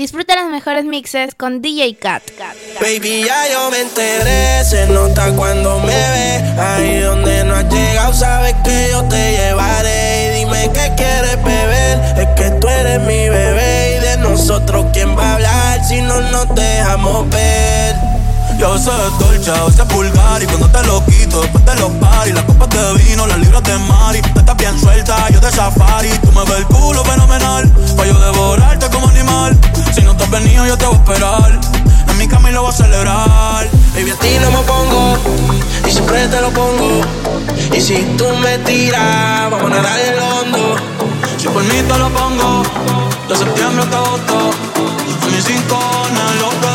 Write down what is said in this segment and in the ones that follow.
Disfruta los mejores mixes con DJ Cat. Baby, ya yo me enteré, se nota cuando me ve. Ahí donde no has llegado, sabes que yo te llevaré. Y dime qué quieres beber, es que tú eres mi bebé. Y de nosotros, ¿quién va a hablar si no nos dejamos ver? Yo sé dolce, a veces vulgar Y cuando te lo quito, después te lo pari Las copas de vino, las libras de mari. Tú estás bien suelta, yo de safari. Tú me ves el culo fenomenal Pa' yo devorarte como animal. Si no te has venido, yo te voy a esperar. En mi cama y lo voy a celebrar. Baby, a ti no me pongo Y siempre te lo pongo. Y si tú me tiras, vamos a nadar el hondo. Si por mí te lo pongo De septiembre hasta agosto. A mis cinco lo que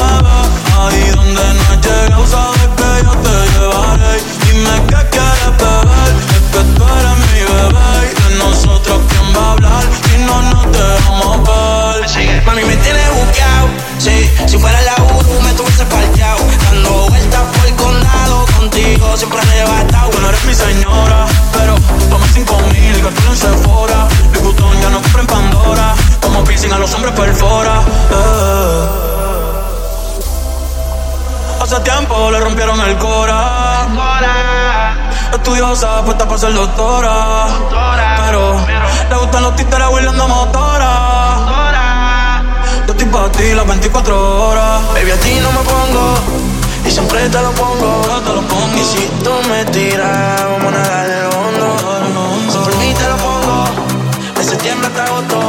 Ahí donde no llega, usa de que yo te llevaré. Dime que quieres beber, es que tú eres mi bebé. Y de nosotros quién va a hablar, si no, nos te vamos a ver. Mami me tiene buqueado, si, si fuera la U, me estuviste espaldao Dando vueltas por el condado, contigo siempre has debatao Tu no eres mi señora, pero toma cinco mil, el cartón se fora Mi gustón ya no compren Pandora, como pisan a los hombres por perfora Hace tiempo le rompieron el cora. Estudiosa, puesta para ser doctora. Pero le gustan los títeres huirleando motora. Yo estoy para ti las 24 horas. Baby, a ti no me pongo Y siempre te lo pongo. Yo te lo pongo. Y si tú me tiras, vamos a el hondo. Por mí te lo pongo. De septiembre hasta agosto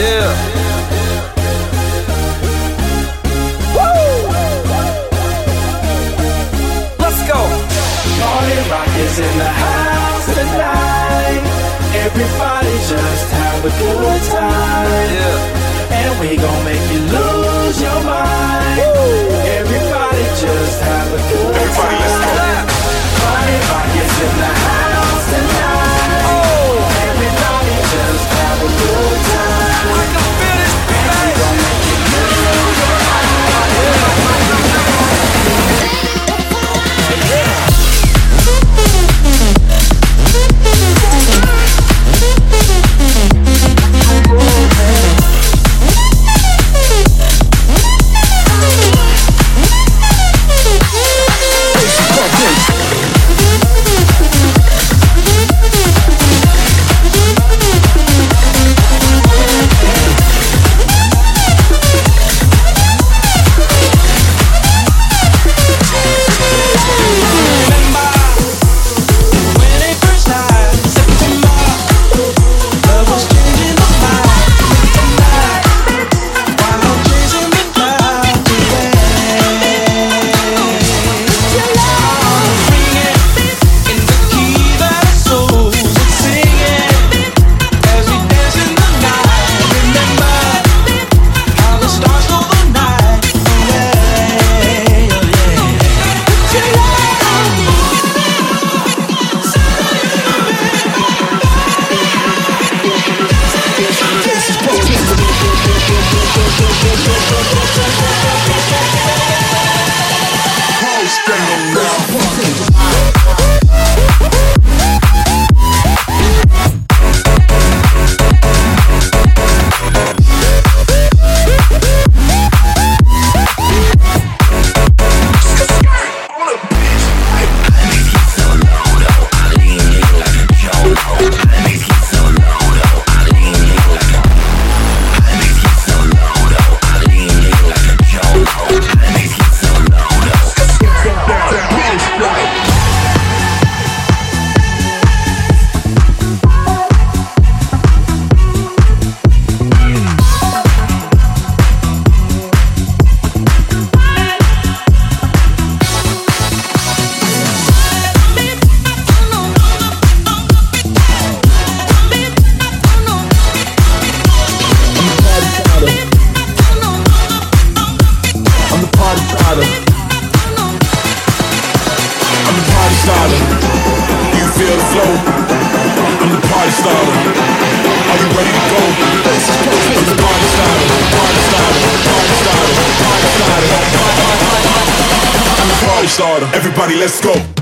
Yeah. Woo! Let's go. Party rock is in the house tonight. Everybody just have a good time. Yeah. And we gon' make you lose your mind. Woo! Everybody just have a good Everybody time. Everybody, let's go. Party rock is in the house. Everybody, let's go.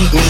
Keep me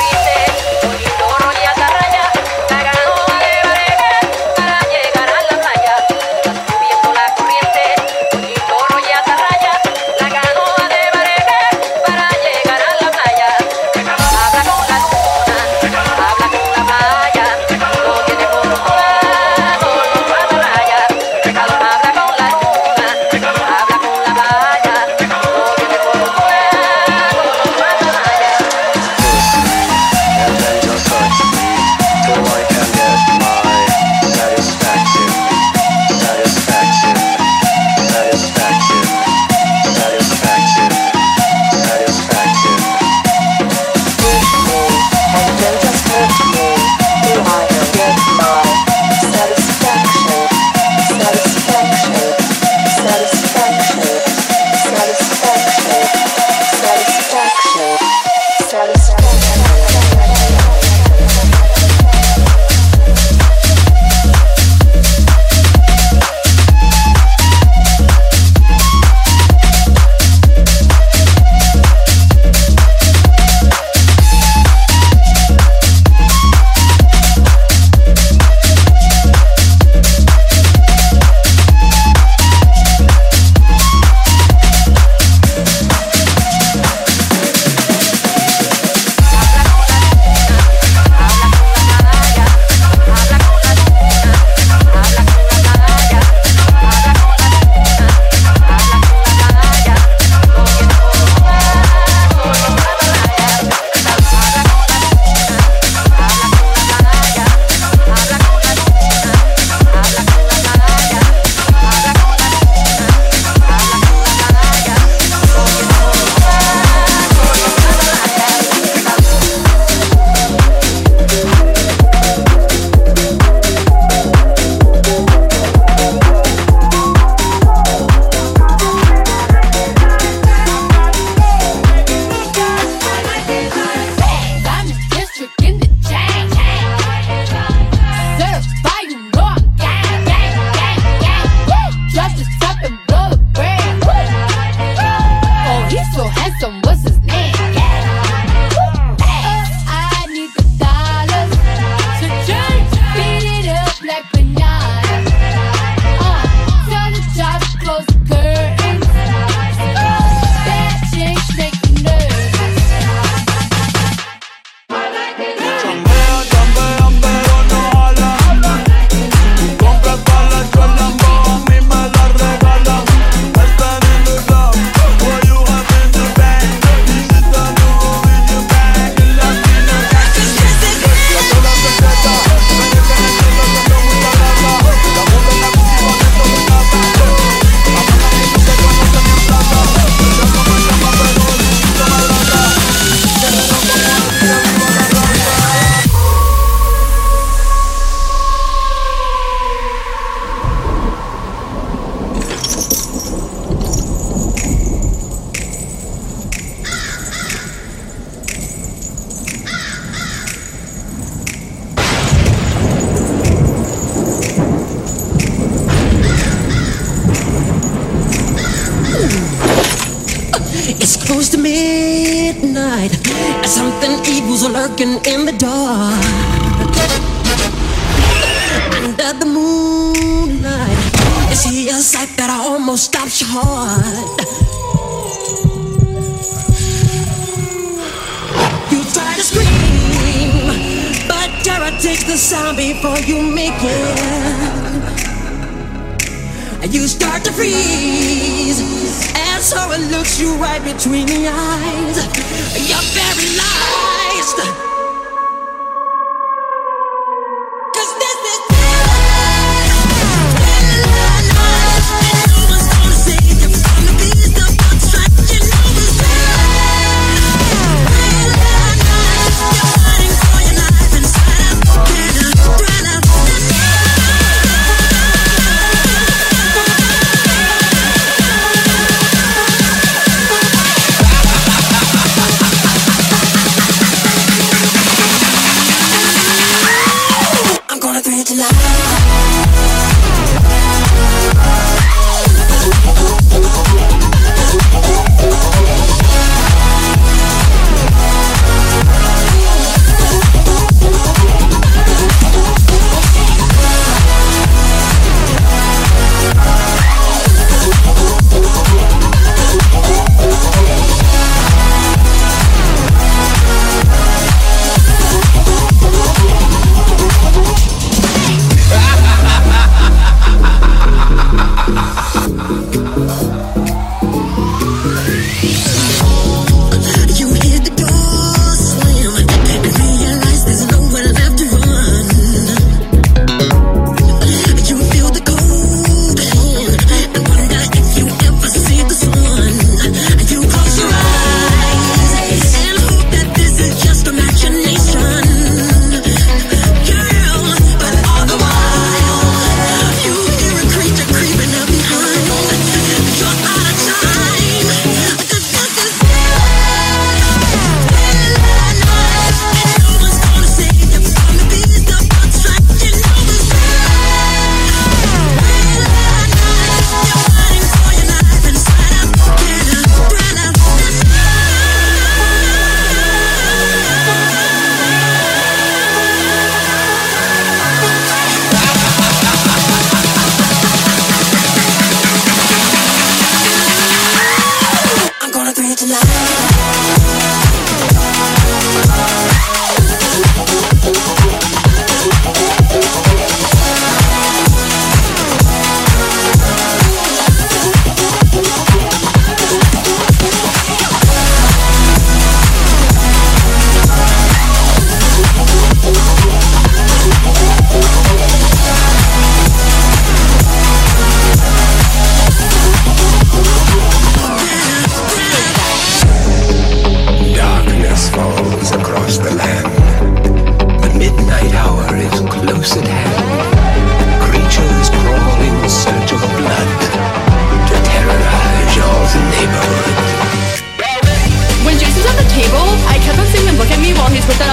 some what's his name? And something evil's lurking in the dark. Under the moonlight, you see a sight that almost stops your heart. You try to scream, but terror takes the sound before you make it. And you start to freeze, so it looks you right between the eyes. You're paralyzed. 'Cause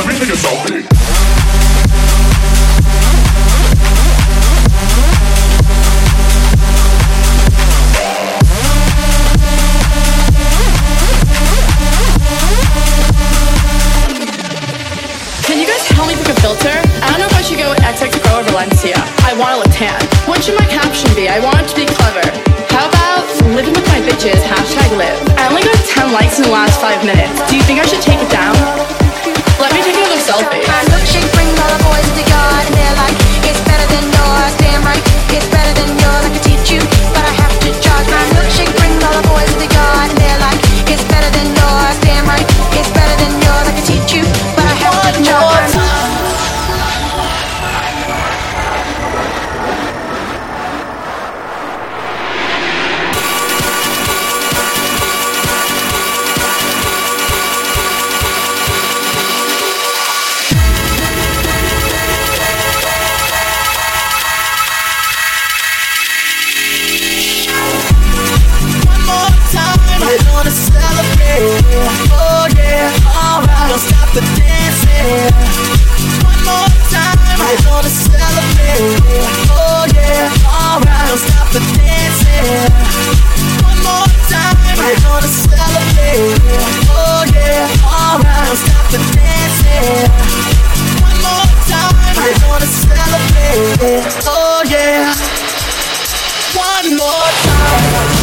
Let me take a selfie. Oh yeah, alright. Don't stop the dancing. One more time, we're gonna celebrate. Oh yeah, alright. Don't stop the dancing. One more time, we're gonna celebrate. Oh yeah, alright. Don't stop the dancing. One more time, we're gonna celebrate. Oh yeah. One more time.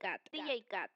Cat. DJ Cat.